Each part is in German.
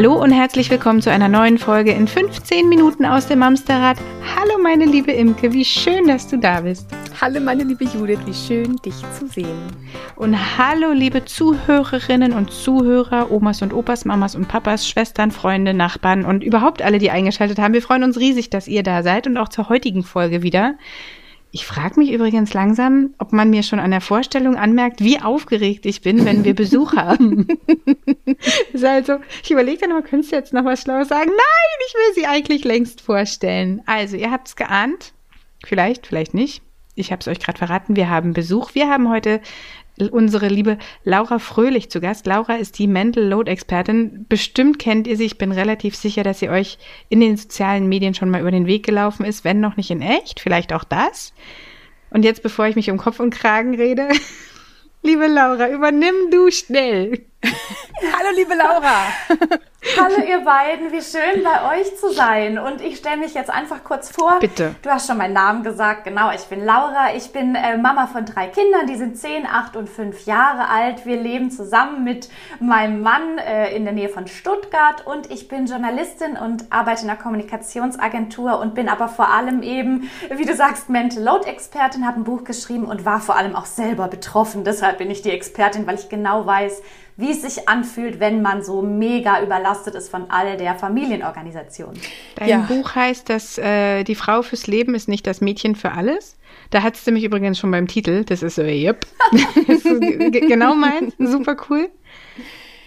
Hallo und herzlich willkommen zu einer neuen Folge in 15 Minuten aus dem Amsterrad. Hallo meine liebe Imke, wie schön, dass du da bist. Hallo meine liebe Judith, wie schön dich zu sehen. Und hallo liebe Zuhörerinnen und Zuhörer, Omas und Opas, Mamas und Papas, Schwestern, Freunde, Nachbarn und überhaupt alle, die eingeschaltet haben. Wir freuen uns riesig, dass ihr da seid und auch zur heutigen Folge wieder. Ich frage mich übrigens langsam, ob man mir schon an der Vorstellung anmerkt, wie aufgeregt ich bin, wenn wir Besuch haben. ist also, ich überlege dann aber, könntest du jetzt noch was Schlaues sagen? Nein, ich will sie eigentlich längst vorstellen. Also, ihr habt es geahnt. Vielleicht, vielleicht nicht. Ich habe es euch gerade verraten. Wir haben Besuch. Wir haben heute unsere liebe Laura Fröhlich zu Gast. Laura ist die Mental Load Expertin. Bestimmt kennt ihr sie. Ich bin relativ sicher, dass sie euch in den sozialen Medien schon mal über den Weg gelaufen ist, wenn noch nicht in echt. Vielleicht auch das. Und jetzt, bevor ich mich um Kopf und Kragen rede, liebe Laura, übernimm du schnell. Hallo, liebe Laura. Hallo ihr beiden, wie schön bei euch zu sein. Und ich stelle mich jetzt einfach kurz vor. Bitte. Du hast schon meinen Namen gesagt. Genau, ich bin Laura. Ich bin äh, Mama von drei Kindern, die sind 10, 8 und 5 Jahre alt. Wir leben zusammen mit meinem Mann äh, in der Nähe von Stuttgart und ich bin Journalistin und arbeite in einer Kommunikationsagentur und bin aber vor allem eben, wie du sagst, Mental Load Expertin, habe ein Buch geschrieben und war vor allem auch selber betroffen. Deshalb bin ich die Expertin, weil ich genau weiß, wie es sich anfühlt, wenn man so mega überlastet ist von all der Familienorganisation. Dein ja. Buch heißt, dass äh, die Frau fürs Leben ist nicht das Mädchen für alles. Da hat du mich übrigens schon beim Titel. Das ist so, yep. ist genau meins. Super cool.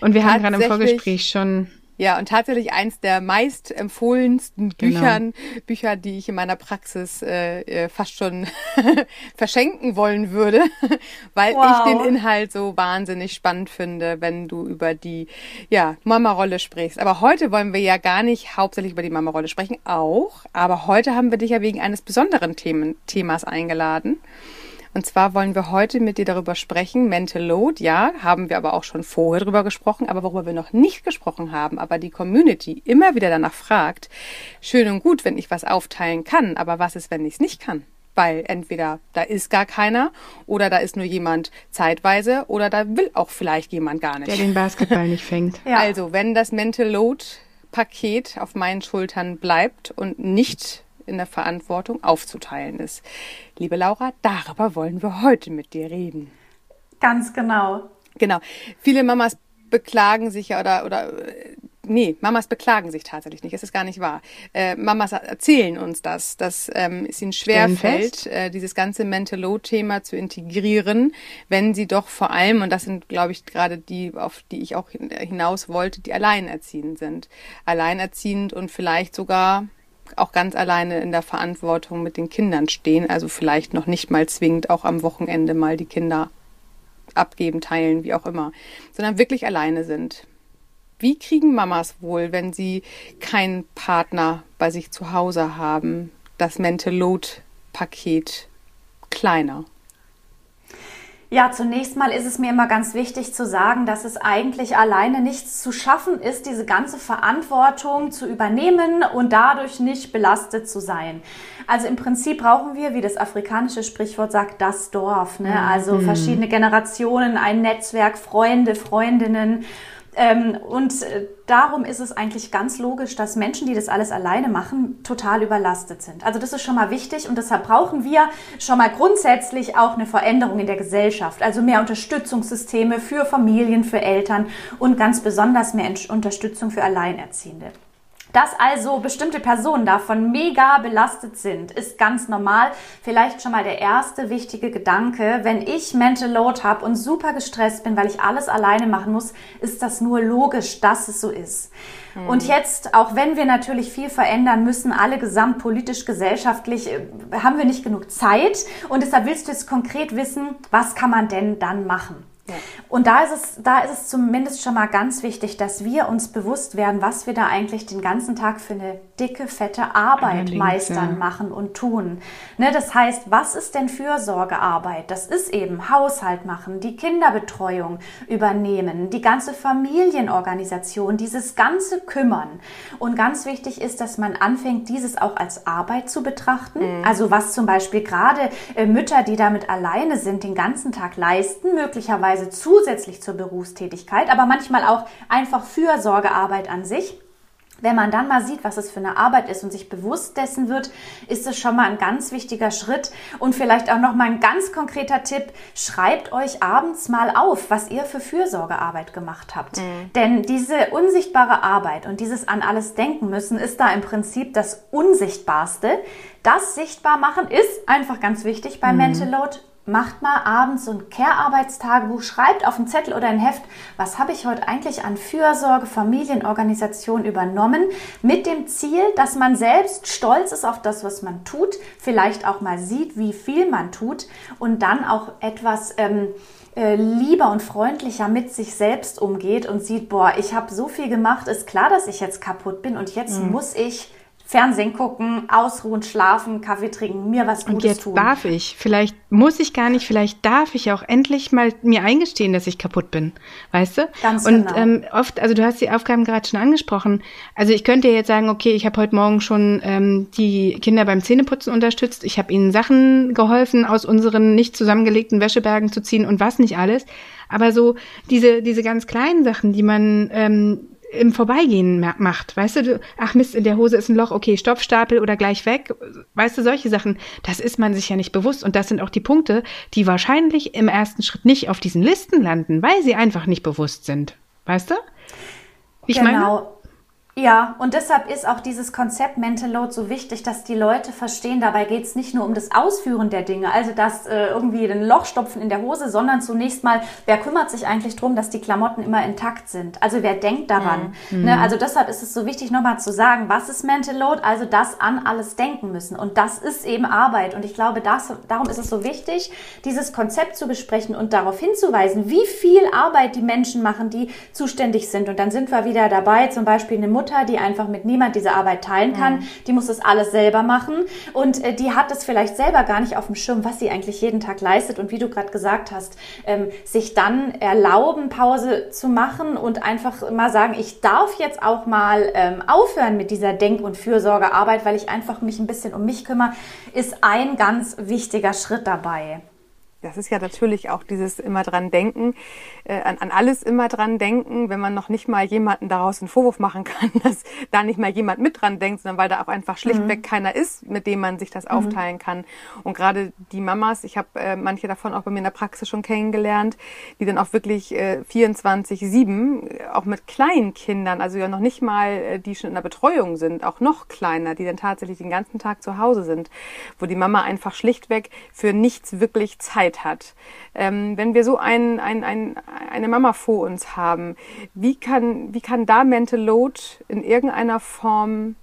Und wir haben gerade im Vorgespräch schon ja, und tatsächlich eins der meist empfohlensten genau. Büchern, genau. Bücher, die ich in meiner Praxis äh, äh fast schon verschenken wollen würde, weil wow. ich den Inhalt so wahnsinnig spannend finde, wenn du über die ja, Mama-Rolle sprichst. Aber heute wollen wir ja gar nicht hauptsächlich über die Mama-Rolle sprechen, auch, aber heute haben wir dich ja wegen eines besonderen Themen, Themas eingeladen. Und zwar wollen wir heute mit dir darüber sprechen. Mental Load, ja, haben wir aber auch schon vorher darüber gesprochen, aber worüber wir noch nicht gesprochen haben, aber die Community immer wieder danach fragt, schön und gut, wenn ich was aufteilen kann, aber was ist, wenn ich es nicht kann? Weil entweder da ist gar keiner oder da ist nur jemand zeitweise oder da will auch vielleicht jemand gar nicht. Der den Basketball nicht fängt. Ja. Also, wenn das Mental Load Paket auf meinen Schultern bleibt und nicht in der Verantwortung aufzuteilen ist. Liebe Laura, darüber wollen wir heute mit dir reden. Ganz genau. Genau. Viele Mamas beklagen sich ja oder, oder nee, Mamas beklagen sich tatsächlich nicht. Es ist gar nicht wahr. Äh, Mamas erzählen uns das, dass ähm, es ihnen schwerfällt, äh, dieses ganze Mental Load-Thema zu integrieren, wenn sie doch vor allem, und das sind, glaube ich, gerade die, auf die ich auch hinaus wollte, die alleinerziehend sind. Alleinerziehend und vielleicht sogar auch ganz alleine in der Verantwortung mit den Kindern stehen, also vielleicht noch nicht mal zwingend auch am Wochenende mal die Kinder abgeben, teilen, wie auch immer, sondern wirklich alleine sind. Wie kriegen Mamas wohl, wenn sie keinen Partner bei sich zu Hause haben, das Mental Load Paket kleiner? Ja, zunächst mal ist es mir immer ganz wichtig zu sagen, dass es eigentlich alleine nichts zu schaffen ist, diese ganze Verantwortung zu übernehmen und dadurch nicht belastet zu sein. Also im Prinzip brauchen wir, wie das afrikanische Sprichwort sagt, das Dorf. Ne? Also mhm. verschiedene Generationen, ein Netzwerk, Freunde, Freundinnen ähm, und äh, darum ist es eigentlich ganz logisch, dass Menschen, die das alles alleine machen, total überlastet sind. Also das ist schon mal wichtig und deshalb brauchen wir schon mal grundsätzlich auch eine Veränderung in der Gesellschaft. Also mehr Unterstützungssysteme für Familien, für Eltern und ganz besonders mehr Unterstützung für Alleinerziehende. Dass also bestimmte Personen davon mega belastet sind, ist ganz normal. Vielleicht schon mal der erste wichtige Gedanke. Wenn ich Mental Load habe und super gestresst bin, weil ich alles alleine machen muss, ist das nur logisch, dass es so ist. Mhm. Und jetzt, auch wenn wir natürlich viel verändern müssen, alle gesamtpolitisch, gesellschaftlich, äh, haben wir nicht genug Zeit. Und deshalb willst du jetzt konkret wissen, was kann man denn dann machen? Und da ist, es, da ist es zumindest schon mal ganz wichtig, dass wir uns bewusst werden, was wir da eigentlich den ganzen Tag für eine dicke, fette Arbeit Allerdings, meistern, ja. machen und tun. Ne, das heißt, was ist denn Fürsorgearbeit? Das ist eben Haushalt machen, die Kinderbetreuung übernehmen, die ganze Familienorganisation, dieses ganze Kümmern. Und ganz wichtig ist, dass man anfängt, dieses auch als Arbeit zu betrachten. Mhm. Also was zum Beispiel gerade äh, Mütter, die damit alleine sind, den ganzen Tag leisten, möglicherweise zusätzlich zur Berufstätigkeit, aber manchmal auch einfach Fürsorgearbeit an sich. Wenn man dann mal sieht, was es für eine Arbeit ist und sich bewusst dessen wird, ist es schon mal ein ganz wichtiger Schritt und vielleicht auch noch mal ein ganz konkreter Tipp: Schreibt euch abends mal auf, was ihr für Fürsorgearbeit gemacht habt. Mhm. Denn diese unsichtbare Arbeit und dieses an alles denken müssen ist da im Prinzip das Unsichtbarste. Das sichtbar machen ist einfach ganz wichtig beim mhm. Mental Load macht mal abends so ein Care-Arbeitstagebuch, schreibt auf einen Zettel oder ein Heft, was habe ich heute eigentlich an Fürsorge, Familienorganisation übernommen, mit dem Ziel, dass man selbst stolz ist auf das, was man tut, vielleicht auch mal sieht, wie viel man tut und dann auch etwas ähm, äh, lieber und freundlicher mit sich selbst umgeht und sieht, boah, ich habe so viel gemacht, ist klar, dass ich jetzt kaputt bin und jetzt mhm. muss ich Fernsehen gucken, ausruhen, schlafen, Kaffee trinken, mir was Gutes Und jetzt tun. darf ich, vielleicht muss ich gar nicht, vielleicht darf ich auch endlich mal mir eingestehen, dass ich kaputt bin, weißt du? Ganz Und genau. ähm, oft, also du hast die Aufgaben gerade schon angesprochen. Also ich könnte jetzt sagen, okay, ich habe heute Morgen schon ähm, die Kinder beim Zähneputzen unterstützt. Ich habe ihnen Sachen geholfen, aus unseren nicht zusammengelegten Wäschebergen zu ziehen und was nicht alles. Aber so diese diese ganz kleinen Sachen, die man ähm, im Vorbeigehen macht. Weißt du, ach Mist, in der Hose ist ein Loch, okay, Stoffstapel oder gleich weg. Weißt du, solche Sachen, das ist man sich ja nicht bewusst. Und das sind auch die Punkte, die wahrscheinlich im ersten Schritt nicht auf diesen Listen landen, weil sie einfach nicht bewusst sind. Weißt du? Ich genau. meine? Ja, und deshalb ist auch dieses Konzept Mental Load so wichtig, dass die Leute verstehen, dabei geht es nicht nur um das Ausführen der Dinge, also das äh, irgendwie den Loch stopfen in der Hose, sondern zunächst mal, wer kümmert sich eigentlich darum, dass die Klamotten immer intakt sind? Also wer denkt daran? Mhm. Ne? Also deshalb ist es so wichtig, nochmal zu sagen, was ist Mental Load? Also das an alles denken müssen. Und das ist eben Arbeit. Und ich glaube, das, darum ist es so wichtig, dieses Konzept zu besprechen und darauf hinzuweisen, wie viel Arbeit die Menschen machen, die zuständig sind. Und dann sind wir wieder dabei, zum Beispiel eine Mutter, Mutter, die einfach mit niemand diese Arbeit teilen kann. Mhm. Die muss das alles selber machen und äh, die hat es vielleicht selber gar nicht auf dem Schirm, was sie eigentlich jeden Tag leistet. Und wie du gerade gesagt hast, ähm, sich dann erlauben, Pause zu machen und einfach mal sagen, ich darf jetzt auch mal ähm, aufhören mit dieser Denk- und Fürsorgearbeit, weil ich einfach mich ein bisschen um mich kümmere, ist ein ganz wichtiger Schritt dabei. Das ist ja natürlich auch dieses immer dran denken, äh, an, an alles immer dran denken, wenn man noch nicht mal jemanden daraus einen Vorwurf machen kann, dass da nicht mal jemand mit dran denkt, sondern weil da auch einfach schlichtweg mhm. keiner ist, mit dem man sich das mhm. aufteilen kann. Und gerade die Mamas, ich habe äh, manche davon auch bei mir in der Praxis schon kennengelernt, die dann auch wirklich äh, 24-7, äh, auch mit kleinen Kindern, also ja noch nicht mal, äh, die schon in der Betreuung sind, auch noch kleiner, die dann tatsächlich den ganzen Tag zu Hause sind, wo die Mama einfach schlichtweg für nichts wirklich Zeit Zeit hat. Ähm, wenn wir so ein, ein, ein, eine Mama vor uns haben, wie kann, wie kann da Mental Load in irgendeiner Form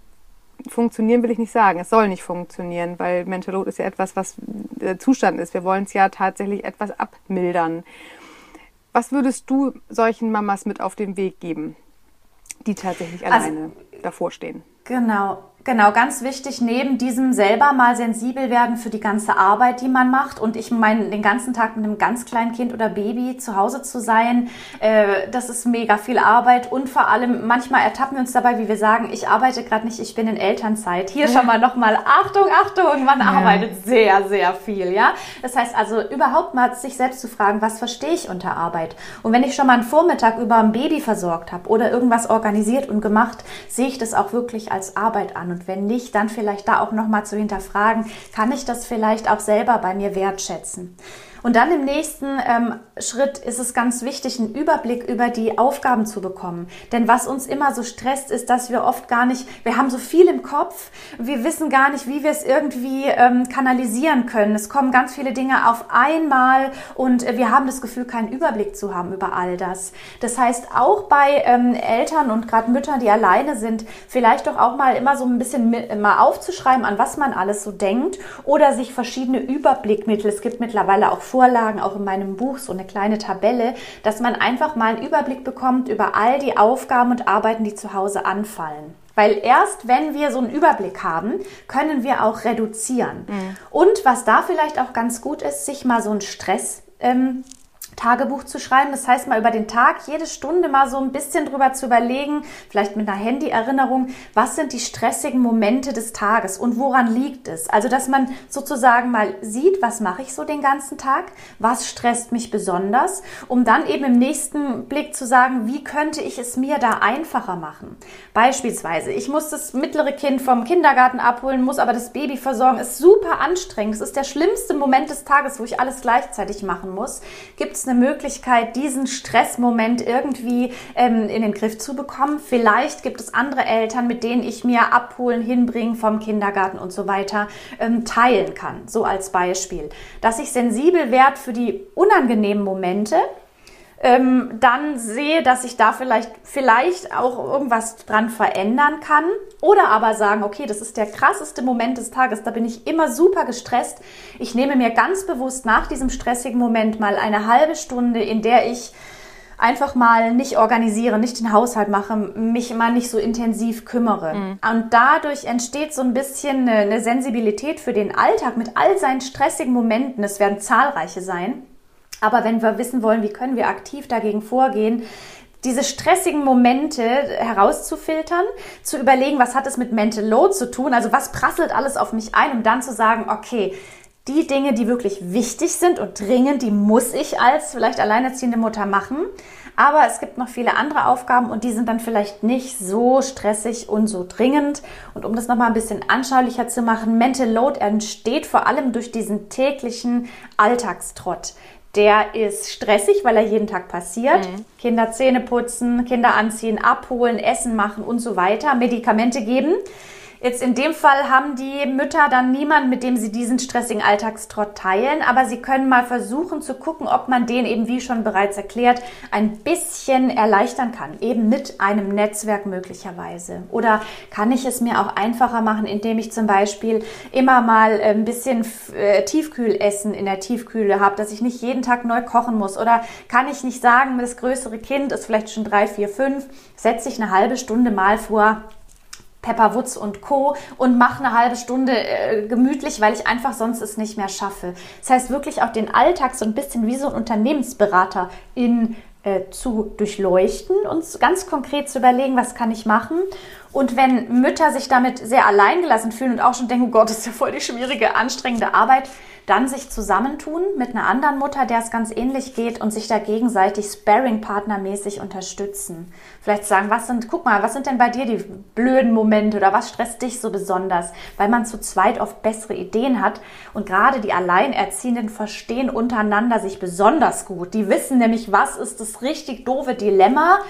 funktionieren, will ich nicht sagen. Es soll nicht funktionieren, weil Mental Load ist ja etwas, was der Zustand ist. Wir wollen es ja tatsächlich etwas abmildern. Was würdest du solchen Mamas mit auf den Weg geben, die tatsächlich also alleine also, davor stehen? Genau. Genau, ganz wichtig, neben diesem selber mal sensibel werden für die ganze Arbeit, die man macht. Und ich meine, den ganzen Tag mit einem ganz kleinen Kind oder Baby zu Hause zu sein, äh, das ist mega viel Arbeit. Und vor allem, manchmal ertappen wir uns dabei, wie wir sagen, ich arbeite gerade nicht, ich bin in Elternzeit. Hier schon mal nochmal, Achtung, Achtung, man ja. arbeitet sehr, sehr viel, ja. Das heißt also, überhaupt mal sich selbst zu fragen, was verstehe ich unter Arbeit? Und wenn ich schon mal einen Vormittag über ein Baby versorgt habe oder irgendwas organisiert und gemacht, sehe ich das auch wirklich als Arbeit an. Und wenn nicht, dann vielleicht da auch nochmal zu hinterfragen, kann ich das vielleicht auch selber bei mir wertschätzen? Und dann im nächsten ähm, Schritt ist es ganz wichtig, einen Überblick über die Aufgaben zu bekommen. Denn was uns immer so stresst, ist, dass wir oft gar nicht, wir haben so viel im Kopf, wir wissen gar nicht, wie wir es irgendwie ähm, kanalisieren können. Es kommen ganz viele Dinge auf einmal und äh, wir haben das Gefühl, keinen Überblick zu haben über all das. Das heißt, auch bei ähm, Eltern und gerade Müttern, die alleine sind, vielleicht doch auch mal immer so ein bisschen mit, mal aufzuschreiben, an was man alles so denkt oder sich verschiedene Überblickmittel, es gibt mittlerweile auch Vorlagen, auch in meinem Buch, so eine kleine Tabelle, dass man einfach mal einen Überblick bekommt über all die Aufgaben und Arbeiten, die zu Hause anfallen. Weil erst wenn wir so einen Überblick haben, können wir auch reduzieren. Mhm. Und was da vielleicht auch ganz gut ist, sich mal so einen Stress ähm, Tagebuch zu schreiben. Das heißt, mal über den Tag jede Stunde mal so ein bisschen drüber zu überlegen, vielleicht mit einer Handy-Erinnerung, was sind die stressigen Momente des Tages und woran liegt es? Also, dass man sozusagen mal sieht, was mache ich so den ganzen Tag, was stresst mich besonders, um dann eben im nächsten Blick zu sagen, wie könnte ich es mir da einfacher machen? Beispielsweise, ich muss das mittlere Kind vom Kindergarten abholen, muss aber das Baby versorgen, ist super anstrengend. Es ist der schlimmste Moment des Tages, wo ich alles gleichzeitig machen muss. Gibt es eine Möglichkeit, diesen Stressmoment irgendwie ähm, in den Griff zu bekommen. Vielleicht gibt es andere Eltern, mit denen ich mir abholen, hinbringen vom Kindergarten und so weiter ähm, teilen kann. So als Beispiel. Dass ich sensibel werde für die unangenehmen Momente, ähm, dann sehe, dass ich da vielleicht, vielleicht auch irgendwas dran verändern kann. Oder aber sagen, okay, das ist der krasseste Moment des Tages, da bin ich immer super gestresst. Ich nehme mir ganz bewusst nach diesem stressigen Moment mal eine halbe Stunde, in der ich einfach mal nicht organisiere, nicht den Haushalt mache, mich mal nicht so intensiv kümmere. Mhm. Und dadurch entsteht so ein bisschen eine, eine Sensibilität für den Alltag mit all seinen stressigen Momenten. Es werden zahlreiche sein. Aber wenn wir wissen wollen, wie können wir aktiv dagegen vorgehen, diese stressigen Momente herauszufiltern, zu überlegen, was hat es mit Mental Load zu tun, also was prasselt alles auf mich ein, um dann zu sagen, okay, die Dinge, die wirklich wichtig sind und dringend, die muss ich als vielleicht alleinerziehende Mutter machen. Aber es gibt noch viele andere Aufgaben und die sind dann vielleicht nicht so stressig und so dringend. Und um das nochmal ein bisschen anschaulicher zu machen, Mental Load entsteht vor allem durch diesen täglichen Alltagstrott der ist stressig, weil er jeden Tag passiert. Mhm. Kinder Zähne putzen, Kinder anziehen, abholen, Essen machen und so weiter, Medikamente geben. Jetzt in dem Fall haben die Mütter dann niemanden, mit dem sie diesen stressigen Alltagstrott teilen, aber sie können mal versuchen zu gucken, ob man den eben, wie schon bereits erklärt, ein bisschen erleichtern kann, eben mit einem Netzwerk möglicherweise. Oder kann ich es mir auch einfacher machen, indem ich zum Beispiel immer mal ein bisschen äh, Tiefkühlessen in der Tiefkühle habe, dass ich nicht jeden Tag neu kochen muss? Oder kann ich nicht sagen, das größere Kind ist vielleicht schon drei, vier, fünf, setze ich eine halbe Stunde mal vor Pepper Woods und Co. und mache eine halbe Stunde äh, gemütlich, weil ich einfach sonst es nicht mehr schaffe. Das heißt wirklich auch den Alltag so ein bisschen wie so ein Unternehmensberater in äh, zu durchleuchten und ganz konkret zu überlegen, was kann ich machen. Und wenn Mütter sich damit sehr alleingelassen fühlen und auch schon denken, oh Gott, das ist ja voll die schwierige, anstrengende Arbeit, dann sich zusammentun mit einer anderen Mutter, der es ganz ähnlich geht und sich da gegenseitig Sparring-Partnermäßig unterstützen. Vielleicht sagen, was sind, guck mal, was sind denn bei dir die blöden Momente oder was stresst dich so besonders? Weil man zu zweit oft bessere Ideen hat und gerade die Alleinerziehenden verstehen untereinander sich besonders gut. Die wissen nämlich, was ist das richtig doofe Dilemma,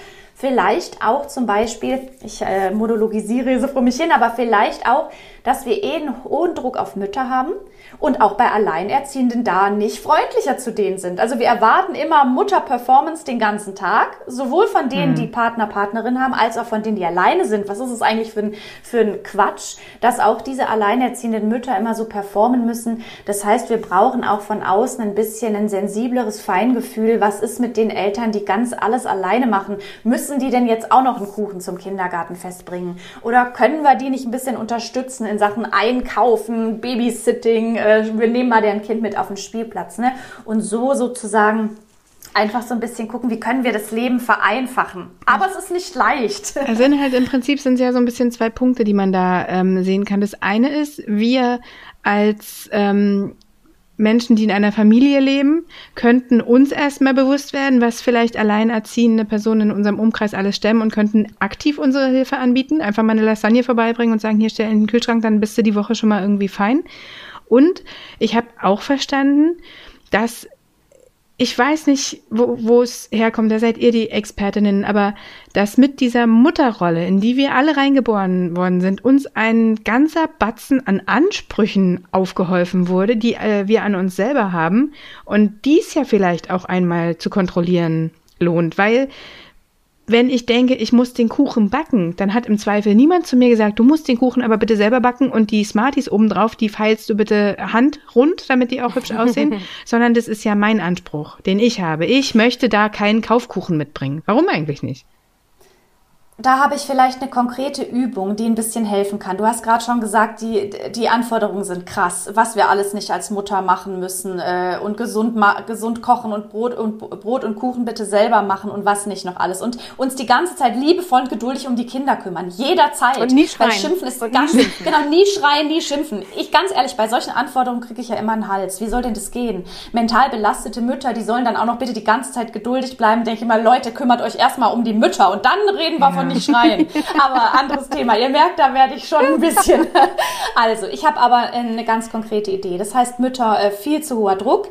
Vielleicht auch zum Beispiel, ich äh, monologisiere so vor mich hin, aber vielleicht auch, dass wir eh einen hohen Druck auf Mütter haben und auch bei Alleinerziehenden da nicht freundlicher zu denen sind. Also wir erwarten immer Mutter-Performance den ganzen Tag, sowohl von denen, mhm. die Partner, Partnerin haben, als auch von denen, die alleine sind. Was ist es eigentlich für ein, für ein Quatsch, dass auch diese alleinerziehenden Mütter immer so performen müssen? Das heißt, wir brauchen auch von außen ein bisschen ein sensibleres Feingefühl. Was ist mit den Eltern, die ganz alles alleine machen? Müssen die denn jetzt auch noch einen Kuchen zum Kindergartenfest bringen? Oder können wir die nicht ein bisschen unterstützen in Sachen Einkaufen, Babysitting, äh, wir nehmen mal dein Kind mit auf den Spielplatz. Ne? Und so sozusagen einfach so ein bisschen gucken, wie können wir das Leben vereinfachen. Aber es ist nicht leicht. Sind halt im Prinzip sind es ja so ein bisschen zwei Punkte, die man da ähm, sehen kann. Das eine ist, wir als ähm, Menschen, die in einer Familie leben, könnten uns erstmal bewusst werden, was vielleicht alleinerziehende Personen in unserem Umkreis alles stemmen und könnten aktiv unsere Hilfe anbieten. Einfach mal eine Lasagne vorbeibringen und sagen, hier stell in den Kühlschrank, dann bist du die Woche schon mal irgendwie fein. Und ich habe auch verstanden, dass ich weiß nicht, wo es herkommt, da seid ihr die Expertinnen, aber dass mit dieser Mutterrolle, in die wir alle reingeboren worden sind, uns ein ganzer Batzen an Ansprüchen aufgeholfen wurde, die äh, wir an uns selber haben und dies ja vielleicht auch einmal zu kontrollieren lohnt, weil wenn ich denke, ich muss den Kuchen backen, dann hat im Zweifel niemand zu mir gesagt, du musst den Kuchen aber bitte selber backen und die Smarties obendrauf, die feilst du bitte handrund, damit die auch hübsch aussehen, sondern das ist ja mein Anspruch, den ich habe. Ich möchte da keinen Kaufkuchen mitbringen. Warum eigentlich nicht? Da habe ich vielleicht eine konkrete Übung, die ein bisschen helfen kann. Du hast gerade schon gesagt, die, die Anforderungen sind krass, was wir alles nicht als Mutter machen müssen äh, und gesund, gesund kochen und Brot, und Brot und Kuchen bitte selber machen und was nicht noch alles. Und uns die ganze Zeit liebevoll und geduldig um die Kinder kümmern. Jederzeit. Und nie schreien. Weil Schimpfen ist und ganz, schimpfen. genau, nie schreien, nie schimpfen. Ich ganz ehrlich, bei solchen Anforderungen kriege ich ja immer einen Hals. Wie soll denn das gehen? Mental belastete Mütter, die sollen dann auch noch bitte die ganze Zeit geduldig bleiben. Denke ich mal, Leute, kümmert euch erstmal um die Mütter und dann reden wir ja. von nicht schreien. Aber anderes Thema. Ihr merkt, da werde ich schon ein bisschen. Also, ich habe aber eine ganz konkrete Idee. Das heißt, Mütter, äh, viel zu hoher Druck.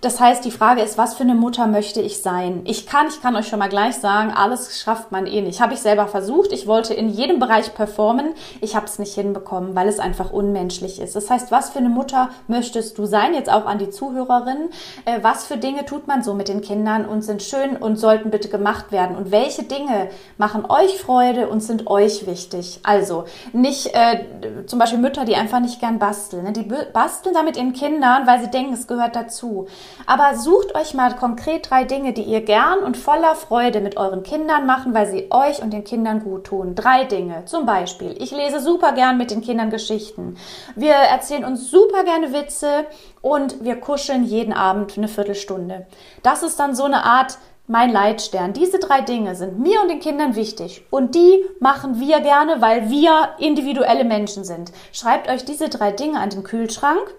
Das heißt, die Frage ist, was für eine Mutter möchte ich sein? Ich kann, ich kann euch schon mal gleich sagen, alles schafft man eh nicht. Habe ich selber versucht. Ich wollte in jedem Bereich performen. Ich habe es nicht hinbekommen, weil es einfach unmenschlich ist. Das heißt, was für eine Mutter möchtest du sein? Jetzt auch an die Zuhörerinnen. Äh, was für Dinge tut man so mit den Kindern und sind schön und sollten bitte gemacht werden? Und welche Dinge machen euch Freude und sind euch wichtig? Also nicht äh, zum Beispiel Mütter, die einfach nicht gern basteln. Ne? Die basteln da mit ihren Kindern, weil sie denken, es gehört dazu. Aber sucht euch mal konkret drei Dinge, die ihr gern und voller Freude mit euren Kindern machen, weil sie euch und den Kindern gut tun. Drei Dinge. Zum Beispiel, ich lese super gern mit den Kindern Geschichten. Wir erzählen uns super gerne Witze und wir kuscheln jeden Abend eine Viertelstunde. Das ist dann so eine Art mein Leitstern. Diese drei Dinge sind mir und den Kindern wichtig und die machen wir gerne, weil wir individuelle Menschen sind. Schreibt euch diese drei Dinge an den Kühlschrank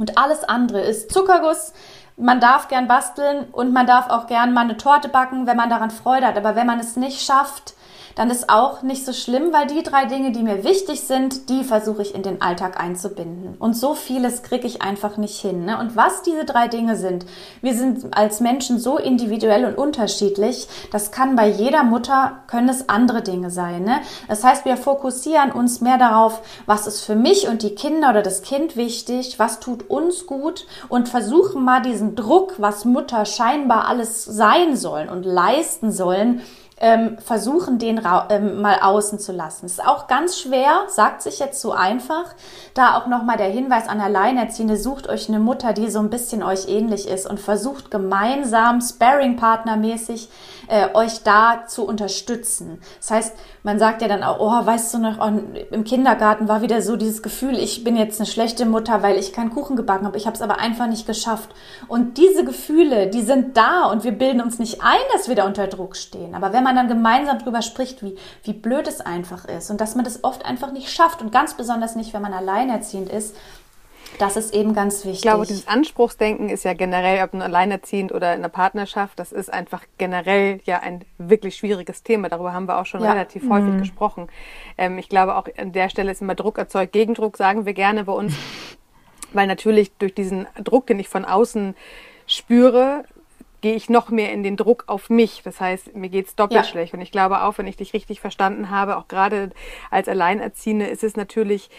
und alles andere ist Zuckerguss, man darf gern basteln und man darf auch gern mal eine Torte backen, wenn man daran Freude hat. Aber wenn man es nicht schafft, dann ist auch nicht so schlimm, weil die drei Dinge, die mir wichtig sind, die versuche ich in den Alltag einzubinden. Und so vieles kriege ich einfach nicht hin. Ne? Und was diese drei Dinge sind, wir sind als Menschen so individuell und unterschiedlich, das kann bei jeder Mutter, können es andere Dinge sein. Ne? Das heißt, wir fokussieren uns mehr darauf, was ist für mich und die Kinder oder das Kind wichtig, was tut uns gut und versuchen mal diesen Druck, was Mutter scheinbar alles sein sollen und leisten sollen, ähm, versuchen, den ähm, mal außen zu lassen. Ist auch ganz schwer, sagt sich jetzt so einfach. Da auch nochmal der Hinweis an Alleinerziehende, sucht euch eine Mutter, die so ein bisschen euch ähnlich ist und versucht gemeinsam, Sparring-Partner-mäßig, äh, euch da zu unterstützen. Das heißt, man sagt ja dann auch, oh, weißt du noch, oh, im Kindergarten war wieder so dieses Gefühl, ich bin jetzt eine schlechte Mutter, weil ich keinen Kuchen gebacken habe. Ich habe es aber einfach nicht geschafft. Und diese Gefühle, die sind da und wir bilden uns nicht ein, dass wir da unter Druck stehen. Aber wenn man dann gemeinsam drüber spricht, wie, wie blöd es einfach ist und dass man das oft einfach nicht schafft und ganz besonders nicht, wenn man alleinerziehend ist, das ist eben ganz wichtig. Ich glaube, dieses Anspruchsdenken ist ja generell, ob nun alleinerziehend oder in einer Partnerschaft, das ist einfach generell ja ein wirklich schwieriges Thema. Darüber haben wir auch schon ja. relativ häufig mhm. gesprochen. Ähm, ich glaube, auch an der Stelle ist immer Druck erzeugt, Gegendruck, sagen wir gerne bei uns. Weil natürlich durch diesen Druck, den ich von außen spüre, gehe ich noch mehr in den Druck auf mich. Das heißt, mir geht's doppelt ja. schlecht. Und ich glaube auch, wenn ich dich richtig verstanden habe, auch gerade als Alleinerziehende, ist es natürlich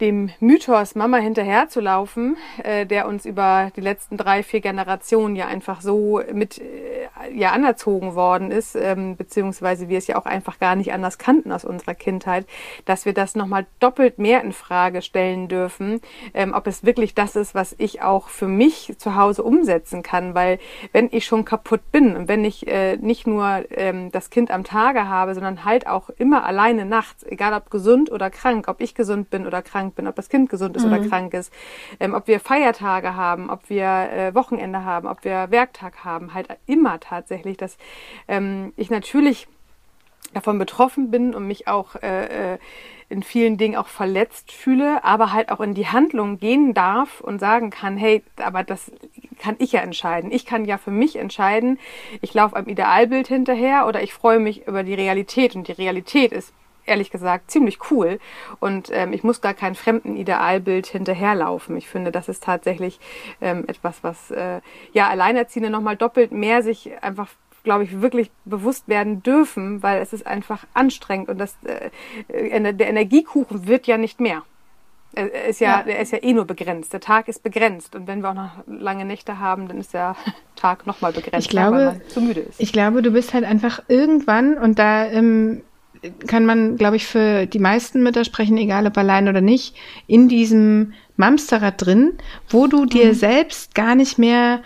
dem Mythos Mama hinterherzulaufen, äh, der uns über die letzten drei, vier Generationen ja einfach so mit äh, ja anerzogen worden ist, ähm, beziehungsweise wir es ja auch einfach gar nicht anders kannten aus unserer Kindheit, dass wir das nochmal doppelt mehr in Frage stellen dürfen, ähm, ob es wirklich das ist, was ich auch für mich zu Hause umsetzen kann, weil wenn ich schon kaputt bin und wenn ich äh, nicht nur ähm, das Kind am Tage habe, sondern halt auch immer alleine nachts, egal ob gesund oder krank, ob ich gesund bin oder krank, krank bin, ob das Kind gesund ist mhm. oder krank ist, ähm, ob wir Feiertage haben, ob wir äh, Wochenende haben, ob wir Werktag haben, halt immer tatsächlich, dass ähm, ich natürlich davon betroffen bin und mich auch äh, äh, in vielen Dingen auch verletzt fühle, aber halt auch in die Handlung gehen darf und sagen kann, hey, aber das kann ich ja entscheiden. Ich kann ja für mich entscheiden, ich laufe einem Idealbild hinterher oder ich freue mich über die Realität und die Realität ist ehrlich gesagt ziemlich cool und ähm, ich muss gar kein fremden Idealbild hinterherlaufen. Ich finde, das ist tatsächlich ähm, etwas, was äh, ja Alleinerziehende nochmal doppelt mehr sich einfach glaube ich, wirklich bewusst werden dürfen, weil es ist einfach anstrengend und das, äh, der Energiekuchen wird ja nicht mehr. Er ist ja, ja, er ist ja eh nur begrenzt. Der Tag ist begrenzt. Und wenn wir auch noch lange Nächte haben, dann ist der Tag nochmal begrenzt, ich glaube, weil man zu müde ist. Ich glaube, du bist halt einfach irgendwann, und da ähm, kann man, glaube ich, für die meisten Mütter sprechen, egal ob allein oder nicht, in diesem Mamsterrad drin, wo du dir mhm. selbst gar nicht mehr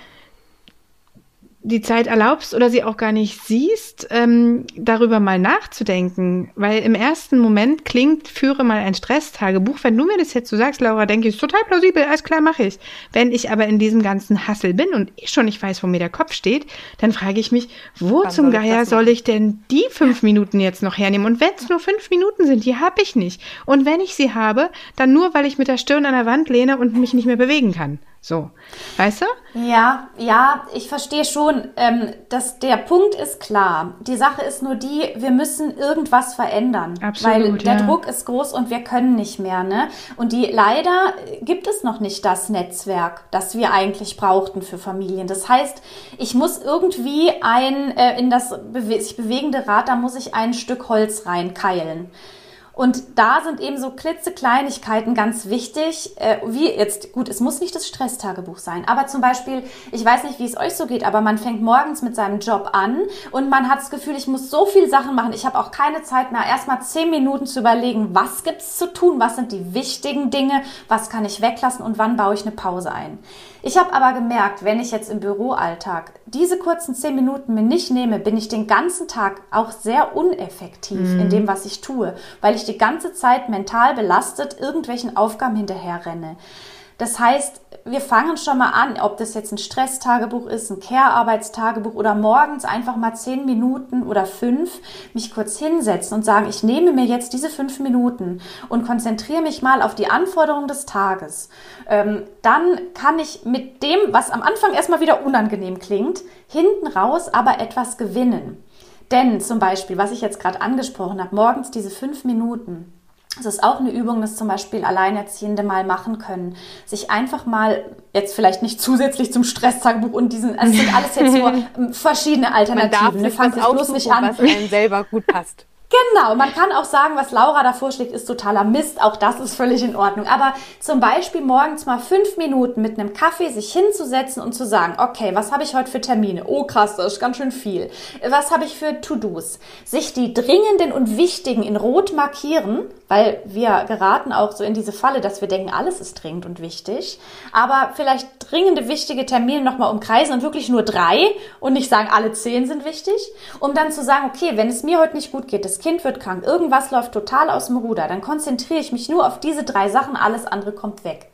die Zeit erlaubst oder sie auch gar nicht siehst, ähm, darüber mal nachzudenken. Weil im ersten Moment klingt, führe mal ein Stresstagebuch. Wenn du mir das jetzt so sagst, Laura, denke ich, ist total plausibel, alles klar, mache ich. Wenn ich aber in diesem ganzen Hassel bin und ich schon nicht weiß, wo mir der Kopf steht, dann frage ich mich, wo Wann zum Geier soll ich denn die fünf Minuten jetzt noch hernehmen? Und wenn es nur fünf Minuten sind, die habe ich nicht. Und wenn ich sie habe, dann nur, weil ich mit der Stirn an der Wand lehne und mich nicht mehr bewegen kann. So, weißt du? Ja, ja, ich verstehe schon. Ähm, dass der Punkt ist klar. Die Sache ist nur die, wir müssen irgendwas verändern, Absolut, weil der ja. Druck ist groß und wir können nicht mehr. Ne? Und die leider gibt es noch nicht das Netzwerk, das wir eigentlich brauchten für Familien. Das heißt, ich muss irgendwie ein äh, in das bewe sich bewegende Rad, da muss ich ein Stück Holz reinkeilen. Und da sind eben so klitzekleinigkeiten ganz wichtig, äh, wie jetzt, gut, es muss nicht das Stresstagebuch sein, aber zum Beispiel, ich weiß nicht, wie es euch so geht, aber man fängt morgens mit seinem Job an und man hat das Gefühl, ich muss so viel Sachen machen, ich habe auch keine Zeit mehr, erstmal zehn Minuten zu überlegen, was gibt's zu tun, was sind die wichtigen Dinge, was kann ich weglassen und wann baue ich eine Pause ein. Ich habe aber gemerkt, wenn ich jetzt im Büroalltag diese kurzen zehn Minuten mir nicht nehme, bin ich den ganzen Tag auch sehr uneffektiv mhm. in dem, was ich tue, weil ich die ganze Zeit mental belastet irgendwelchen Aufgaben hinterher renne. Das heißt, wir fangen schon mal an, ob das jetzt ein Stresstagebuch ist, ein Care-Arbeitstagebuch oder morgens einfach mal zehn Minuten oder fünf mich kurz hinsetzen und sagen, ich nehme mir jetzt diese fünf Minuten und konzentriere mich mal auf die Anforderungen des Tages. Ähm, dann kann ich mit dem, was am Anfang erstmal wieder unangenehm klingt, hinten raus aber etwas gewinnen. Denn zum Beispiel, was ich jetzt gerade angesprochen habe, morgens diese fünf Minuten, das ist auch eine Übung, das zum Beispiel Alleinerziehende mal machen können. Sich einfach mal, jetzt vielleicht nicht zusätzlich zum Stresszagbuch und diesen, also es sind alles jetzt nur ähm, verschiedene Alternativen. Man darf sich Fangt bloß nicht an. was einem selber gut passt. Genau, man kann auch sagen, was Laura da vorschlägt, ist totaler Mist. Auch das ist völlig in Ordnung. Aber zum Beispiel morgens mal fünf Minuten mit einem Kaffee sich hinzusetzen und zu sagen, okay, was habe ich heute für Termine? Oh krass, das ist ganz schön viel. Was habe ich für To-Dos? Sich die dringenden und wichtigen in Rot markieren, weil wir geraten auch so in diese Falle, dass wir denken, alles ist dringend und wichtig. Aber vielleicht dringende, wichtige Termine nochmal umkreisen und wirklich nur drei und nicht sagen, alle zehn sind wichtig, um dann zu sagen, okay, wenn es mir heute nicht gut geht, das Kind wird krank, irgendwas läuft total aus dem Ruder, dann konzentriere ich mich nur auf diese drei Sachen, alles andere kommt weg.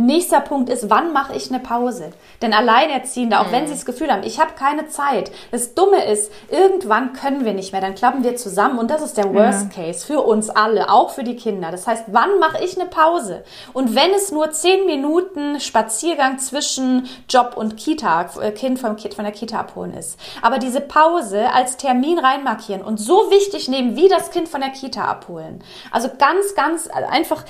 Nächster Punkt ist, wann mache ich eine Pause? Denn Alleinerziehende, auch mhm. wenn sie das Gefühl haben, ich habe keine Zeit, das Dumme ist, irgendwann können wir nicht mehr, dann klappen wir zusammen und das ist der Worst ja. Case für uns alle, auch für die Kinder. Das heißt, wann mache ich eine Pause? Und wenn es nur zehn Minuten Spaziergang zwischen Job und Kita, äh, Kind vom Kind von der Kita abholen ist, aber diese Pause als Termin reinmarkieren und so wichtig nehmen, wie das Kind von der Kita abholen. Also ganz, ganz einfach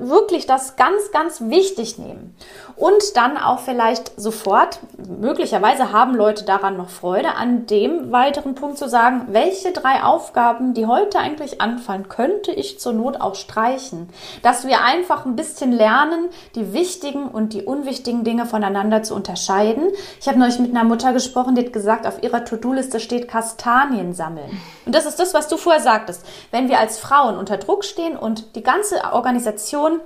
wirklich das ganz, ganz wichtig nehmen. Und dann auch vielleicht sofort, möglicherweise haben Leute daran noch Freude, an dem weiteren Punkt zu sagen, welche drei Aufgaben, die heute eigentlich anfallen, könnte ich zur Not auch streichen. Dass wir einfach ein bisschen lernen, die wichtigen und die unwichtigen Dinge voneinander zu unterscheiden. Ich habe neulich mit einer Mutter gesprochen, die hat gesagt, auf ihrer To-Do-Liste steht Kastanien sammeln. Und das ist das, was du vorher sagtest. Wenn wir als Frauen unter Druck stehen und die ganze Organisation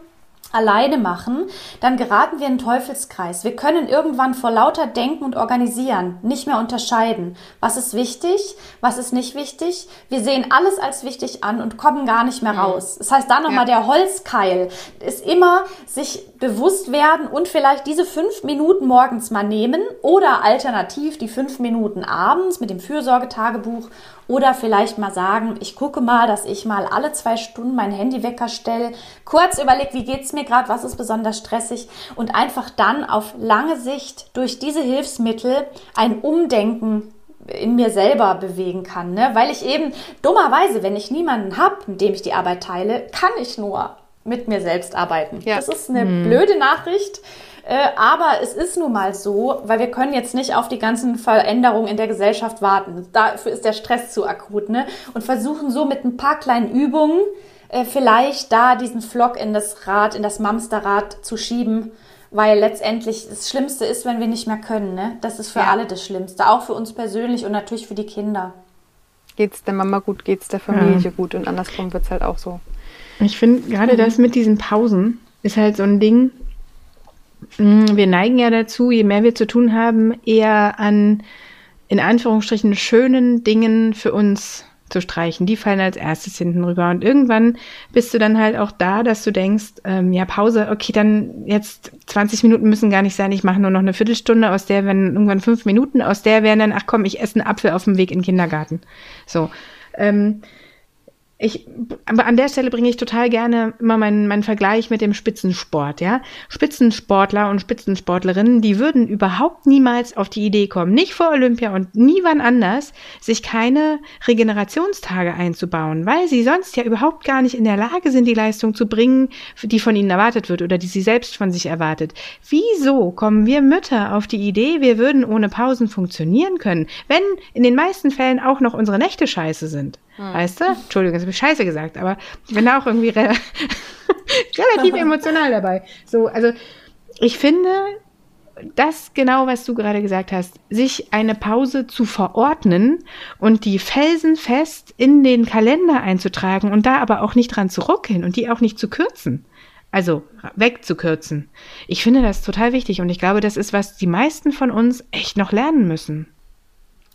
alleine machen, dann geraten wir in einen Teufelskreis. Wir können irgendwann vor lauter Denken und Organisieren nicht mehr unterscheiden, was ist wichtig, was ist nicht wichtig. Wir sehen alles als wichtig an und kommen gar nicht mehr mhm. raus. Das heißt, da nochmal ja. der Holzkeil ist immer sich bewusst werden und vielleicht diese fünf Minuten morgens mal nehmen oder alternativ die fünf Minuten abends mit dem Fürsorgetagebuch oder vielleicht mal sagen, ich gucke mal, dass ich mal alle zwei Stunden mein Handywecker stelle, kurz überlege, wie geht's mir gerade, was ist besonders stressig und einfach dann auf lange Sicht durch diese Hilfsmittel ein Umdenken in mir selber bewegen kann, ne? weil ich eben dummerweise, wenn ich niemanden habe, mit dem ich die Arbeit teile, kann ich nur mit mir selbst arbeiten. Ja. Das ist eine hm. blöde Nachricht, äh, aber es ist nun mal so, weil wir können jetzt nicht auf die ganzen Veränderungen in der Gesellschaft warten. Dafür ist der Stress zu akut, ne? Und versuchen so mit ein paar kleinen Übungen äh, vielleicht da diesen Flock in das Rad, in das Mamsterrad zu schieben. Weil letztendlich das Schlimmste ist, wenn wir nicht mehr können. Ne? Das ist für ja. alle das Schlimmste. Auch für uns persönlich und natürlich für die Kinder. Geht's der Mama gut, geht's der Familie ja. gut und andersrum wird's halt auch so. Ich finde gerade mhm. das mit diesen Pausen ist halt so ein Ding, Mm, wir neigen ja dazu, je mehr wir zu tun haben, eher an in Anführungsstrichen schönen Dingen für uns zu streichen. Die fallen als erstes hinten rüber. Und irgendwann bist du dann halt auch da, dass du denkst, ähm, ja, Pause, okay, dann jetzt 20 Minuten müssen gar nicht sein, ich mache nur noch eine Viertelstunde, aus der werden irgendwann fünf Minuten, aus der werden dann, ach komm, ich esse einen Apfel auf dem Weg in den Kindergarten. So. Ähm, ich, aber an der Stelle bringe ich total gerne immer meinen, meinen Vergleich mit dem Spitzensport, ja. Spitzensportler und Spitzensportlerinnen, die würden überhaupt niemals auf die Idee kommen, nicht vor Olympia und nie wann anders, sich keine Regenerationstage einzubauen, weil sie sonst ja überhaupt gar nicht in der Lage sind, die Leistung zu bringen, die von ihnen erwartet wird oder die sie selbst von sich erwartet. Wieso kommen wir Mütter auf die Idee, wir würden ohne Pausen funktionieren können, wenn in den meisten Fällen auch noch unsere Nächte scheiße sind? Hm. Weißt du? Entschuldigung, jetzt habe ich Scheiße gesagt, aber ich bin da auch irgendwie re relativ emotional dabei. So, also ich finde, das genau, was du gerade gesagt hast, sich eine Pause zu verordnen und die felsenfest in den Kalender einzutragen und da aber auch nicht dran zu ruckeln und die auch nicht zu kürzen. Also wegzukürzen. Ich finde das total wichtig und ich glaube, das ist, was die meisten von uns echt noch lernen müssen.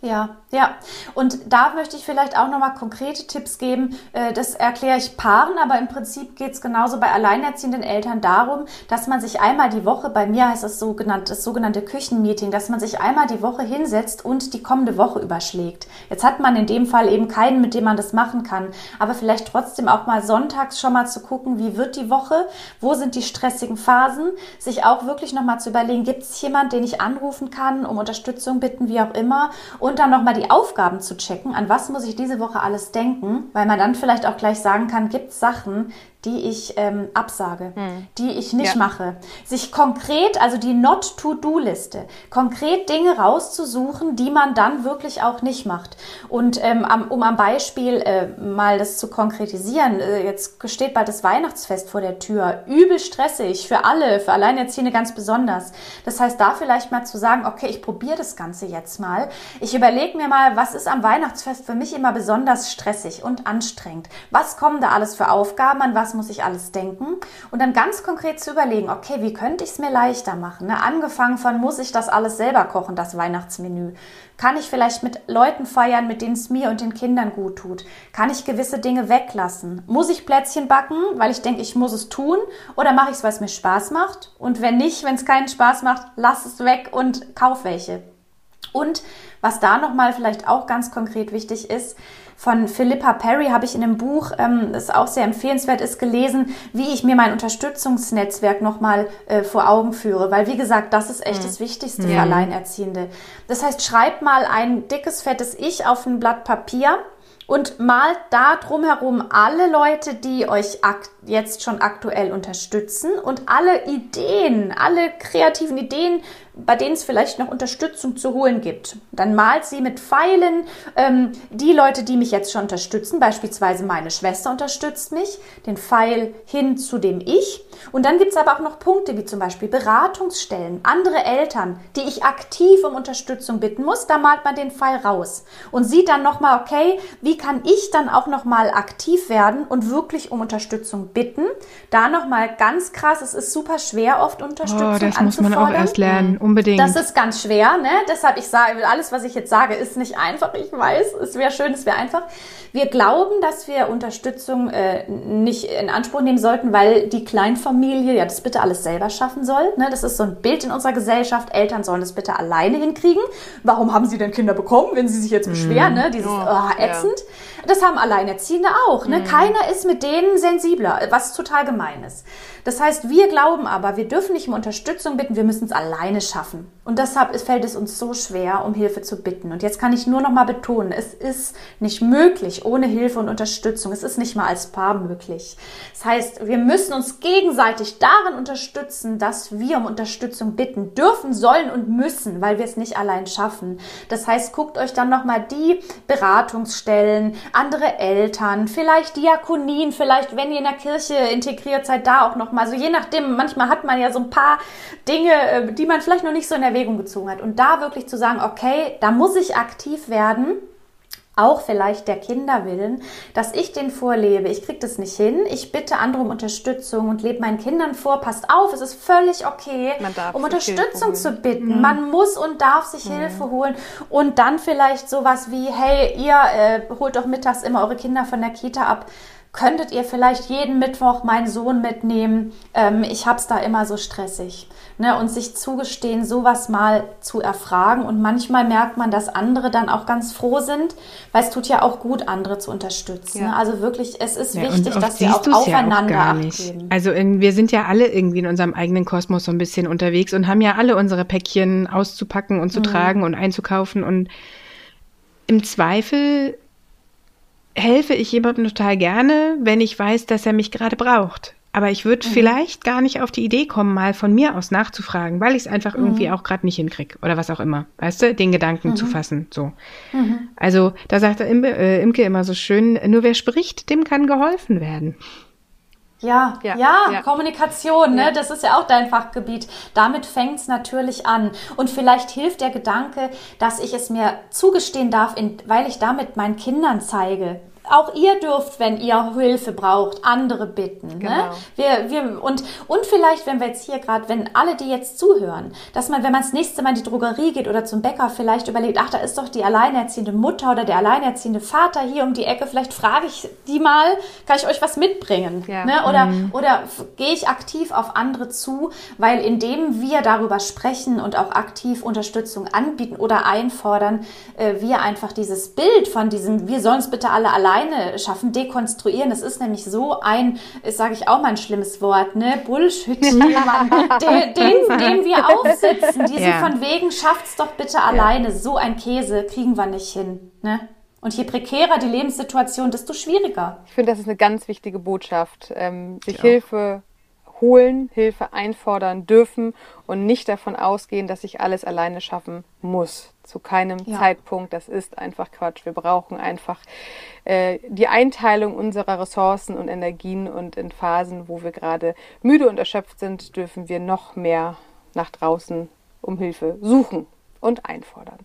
Ja, ja. Und da möchte ich vielleicht auch nochmal konkrete Tipps geben. Äh, das erkläre ich Paaren, aber im Prinzip geht es genauso bei alleinerziehenden Eltern darum, dass man sich einmal die Woche, bei mir heißt das, sogenannte, das sogenannte Küchenmeeting, dass man sich einmal die Woche hinsetzt und die kommende Woche überschlägt. Jetzt hat man in dem Fall eben keinen, mit dem man das machen kann, aber vielleicht trotzdem auch mal sonntags schon mal zu gucken, wie wird die Woche, wo sind die stressigen Phasen, sich auch wirklich nochmal zu überlegen, gibt es jemanden, den ich anrufen kann, um Unterstützung bitten, wie auch immer und und dann nochmal die Aufgaben zu checken, an was muss ich diese Woche alles denken, weil man dann vielleicht auch gleich sagen kann, gibt es Sachen, die ich ähm, absage, hm. die ich nicht ja. mache. Sich konkret, also die Not-to-Do-Liste, konkret Dinge rauszusuchen, die man dann wirklich auch nicht macht. Und ähm, um am Beispiel äh, mal das zu konkretisieren, äh, jetzt steht bald das Weihnachtsfest vor der Tür, übel stressig für alle, für Alleinerziehende ganz besonders. Das heißt, da vielleicht mal zu sagen, okay, ich probiere das Ganze jetzt mal. Ich überlege mir mal, was ist am Weihnachtsfest für mich immer besonders stressig und anstrengend? Was kommen da alles für Aufgaben, an was muss ich alles denken? Und dann ganz konkret zu überlegen, okay, wie könnte ich es mir leichter machen? Ne? Angefangen von, muss ich das alles selber kochen, das Weihnachtsmenü? Kann ich vielleicht mit Leuten feiern, mit denen es mir und den Kindern gut tut? Kann ich gewisse Dinge weglassen? Muss ich Plätzchen backen, weil ich denke, ich muss es tun? Oder mache ich es, weil es mir Spaß macht? Und wenn nicht, wenn es keinen Spaß macht, lass es weg und kauf welche. Und was da nochmal vielleicht auch ganz konkret wichtig ist, von Philippa Perry habe ich in einem Buch, ähm, das auch sehr empfehlenswert ist, gelesen, wie ich mir mein Unterstützungsnetzwerk nochmal äh, vor Augen führe. Weil, wie gesagt, das ist echt mhm. das Wichtigste für Alleinerziehende. Das heißt, schreib mal ein dickes, fettes Ich auf ein Blatt Papier und malt da drumherum alle Leute, die euch jetzt schon aktuell unterstützen und alle Ideen, alle kreativen Ideen, bei denen es vielleicht noch Unterstützung zu holen gibt. Dann malt sie mit Pfeilen ähm, die Leute, die mich jetzt schon unterstützen, beispielsweise meine Schwester unterstützt mich, den Pfeil hin zu dem Ich. Und dann gibt es aber auch noch Punkte wie zum Beispiel Beratungsstellen, andere Eltern, die ich aktiv um Unterstützung bitten muss. Da malt man den Pfeil raus und sieht dann nochmal, okay, wie kann ich dann auch nochmal aktiv werden und wirklich um Unterstützung bitten. Da nochmal ganz krass, es ist super schwer oft Unterstützung oh, das muss man auch erst lernen unbedingt. Das ist ganz schwer, ne? Deshalb, ich sage, alles, was ich jetzt sage, ist nicht einfach. Ich weiß, es wäre schön, es wäre einfach. Wir glauben, dass wir Unterstützung äh, nicht in Anspruch nehmen sollten, weil die Kleinfamilie ja das bitte alles selber schaffen soll. Ne? Das ist so ein Bild in unserer Gesellschaft. Eltern sollen das bitte alleine hinkriegen. Warum haben sie denn Kinder bekommen, wenn sie sich jetzt beschweren? Mm. Ne? Dieses oh, ätzend. Ja. Das haben Alleinerziehende auch. Ne? Mm. Keiner ist mit denen sensibler, was total gemein ist. Das heißt, wir glauben aber, wir dürfen nicht um Unterstützung bitten, wir müssen es alleine schaffen. Und deshalb fällt es uns so schwer, um Hilfe zu bitten. Und jetzt kann ich nur noch mal betonen, es ist nicht möglich ohne Hilfe und Unterstützung. Es ist nicht mal als Paar möglich. Das heißt, wir müssen uns gegenseitig darin unterstützen, dass wir um Unterstützung bitten dürfen, sollen und müssen, weil wir es nicht allein schaffen. Das heißt, guckt euch dann noch mal die Beratungsstellen, andere Eltern, vielleicht Diakonien, vielleicht wenn ihr in der Kirche integriert seid, da auch noch mal. Also je nachdem, manchmal hat man ja so ein paar Dinge, äh, die man vielleicht noch nicht so in Erwägung gezogen hat. Und da wirklich zu sagen, okay, da muss ich aktiv werden auch vielleicht der Kinder willen, dass ich den vorlebe. Ich kriege das nicht hin. Ich bitte andere um Unterstützung und lebe meinen Kindern vor. Passt auf, es ist völlig okay, um Unterstützung zu bitten. Mhm. Man muss und darf sich mhm. Hilfe holen und dann vielleicht sowas wie, hey, ihr äh, holt doch mittags immer eure Kinder von der Kita ab könntet ihr vielleicht jeden Mittwoch meinen Sohn mitnehmen? Ähm, ich hab's da immer so stressig. Ne? Und sich zugestehen, sowas mal zu erfragen. Und manchmal merkt man, dass andere dann auch ganz froh sind, weil es tut ja auch gut, andere zu unterstützen. Ja. Also wirklich, es ist ja, wichtig, dass wir auch aufeinander ja auch. Also in, wir sind ja alle irgendwie in unserem eigenen Kosmos so ein bisschen unterwegs und haben ja alle unsere Päckchen auszupacken und zu mhm. tragen und einzukaufen und im Zweifel helfe ich jemandem total gerne, wenn ich weiß, dass er mich gerade braucht. Aber ich würde mhm. vielleicht gar nicht auf die Idee kommen, mal von mir aus nachzufragen, weil ich es einfach mhm. irgendwie auch gerade nicht hinkriege oder was auch immer. Weißt du, den Gedanken mhm. zu fassen. So. Mhm. Also da sagt der äh, Imke immer so schön, nur wer spricht, dem kann geholfen werden. Ja, ja, ja, ja, Kommunikation, ne? Ja. das ist ja auch dein Fachgebiet. Damit fängt es natürlich an. Und vielleicht hilft der Gedanke, dass ich es mir zugestehen darf, in, weil ich damit meinen Kindern zeige, auch ihr dürft, wenn ihr Hilfe braucht, andere bitten. Ne? Genau. Ne? Wir, wir, und, und vielleicht, wenn wir jetzt hier gerade, wenn alle, die jetzt zuhören, dass man, wenn man das nächste Mal in die Drogerie geht oder zum Bäcker, vielleicht überlegt, ach, da ist doch die alleinerziehende Mutter oder der alleinerziehende Vater hier um die Ecke, vielleicht frage ich die mal, kann ich euch was mitbringen? Ja. Ne? Oder, mhm. oder gehe ich aktiv auf andere zu, weil indem wir darüber sprechen und auch aktiv Unterstützung anbieten oder einfordern, äh, wir einfach dieses Bild von diesem, wir sollen es bitte alle allein alleine schaffen, dekonstruieren. Das ist nämlich so ein, sage ich auch mal ein schlimmes Wort, ne? Bullshit, den, den, den wir aufsitzen. Diese ja. von wegen schafft's doch bitte alleine. So ein Käse kriegen wir nicht hin, ne? Und je prekärer die Lebenssituation, desto schwieriger. Ich finde, das ist eine ganz wichtige Botschaft. Ähm, sich ja. Hilfe holen, Hilfe einfordern dürfen und nicht davon ausgehen, dass ich alles alleine schaffen muss. Zu keinem ja. Zeitpunkt. Das ist einfach Quatsch. Wir brauchen einfach äh, die Einteilung unserer Ressourcen und Energien und in Phasen, wo wir gerade müde und erschöpft sind, dürfen wir noch mehr nach draußen um Hilfe suchen und einfordern.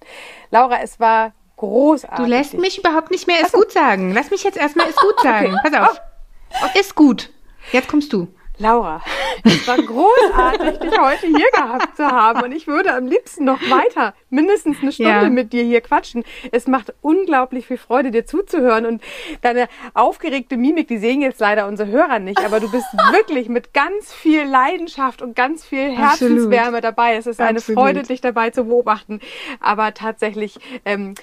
Laura, es war großartig. Du lässt mich überhaupt nicht mehr es gut sagen. Lass mich jetzt erstmal es gut sagen. Pass auf. Oh. Ist gut. Jetzt kommst du. Laura, es war großartig, dich heute hier gehabt zu haben. Und ich würde am liebsten noch weiter, mindestens eine Stunde ja. mit dir hier quatschen. Es macht unglaublich viel Freude, dir zuzuhören. Und deine aufgeregte Mimik, die sehen jetzt leider unsere Hörer nicht, aber du bist wirklich mit ganz viel Leidenschaft und ganz viel Herzenswärme Absolut. dabei. Es ist eine Absolut. Freude, dich dabei zu beobachten. Aber tatsächlich, ähm,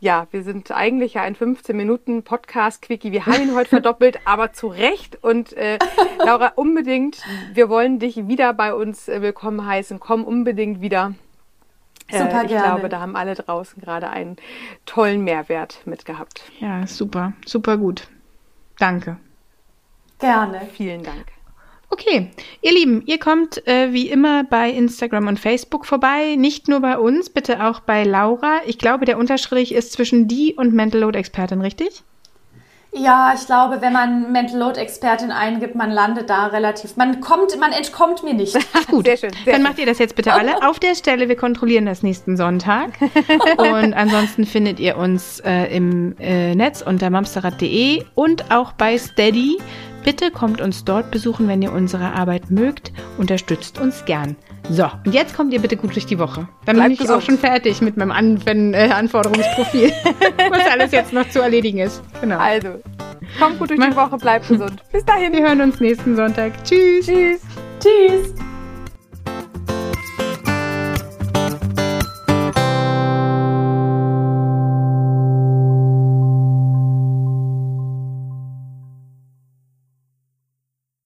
ja, wir sind eigentlich ja ein 15-Minuten-Podcast-Quickie. Wir haben ihn heute verdoppelt, aber zu Recht. Und äh, Laura, unbedingt, wir wollen dich wieder bei uns äh, willkommen heißen. Komm unbedingt wieder. Äh, super ich gerne. glaube, da haben alle draußen gerade einen tollen Mehrwert mitgehabt. Ja, super, super gut. Danke. Gerne. Vielen Dank. Okay, ihr Lieben, ihr kommt äh, wie immer bei Instagram und Facebook vorbei. Nicht nur bei uns, bitte auch bei Laura. Ich glaube, der Unterstrich ist zwischen die und Mental Load Expertin, richtig? Ja, ich glaube, wenn man Mental Load Expertin eingibt, man landet da relativ. Man kommt, man entkommt mir nicht. Gut, sehr schön. Sehr Dann macht ihr das jetzt bitte alle auf der Stelle. Wir kontrollieren das nächsten Sonntag. und ansonsten findet ihr uns äh, im äh, Netz unter mamsterrad.de und auch bei Steady. Bitte kommt uns dort besuchen, wenn ihr unsere Arbeit mögt. Unterstützt uns gern. So, und jetzt kommt ihr bitte gut durch die Woche. Dann Bleibt bin ich gesund. auch schon fertig mit meinem An äh, Anforderungsprofil, was alles jetzt noch zu erledigen ist. Genau. Also, kommt gut durch die Woche, bleibt gesund. Bis dahin. Wir hören uns nächsten Sonntag. Tschüss. Tschüss. Tschüss.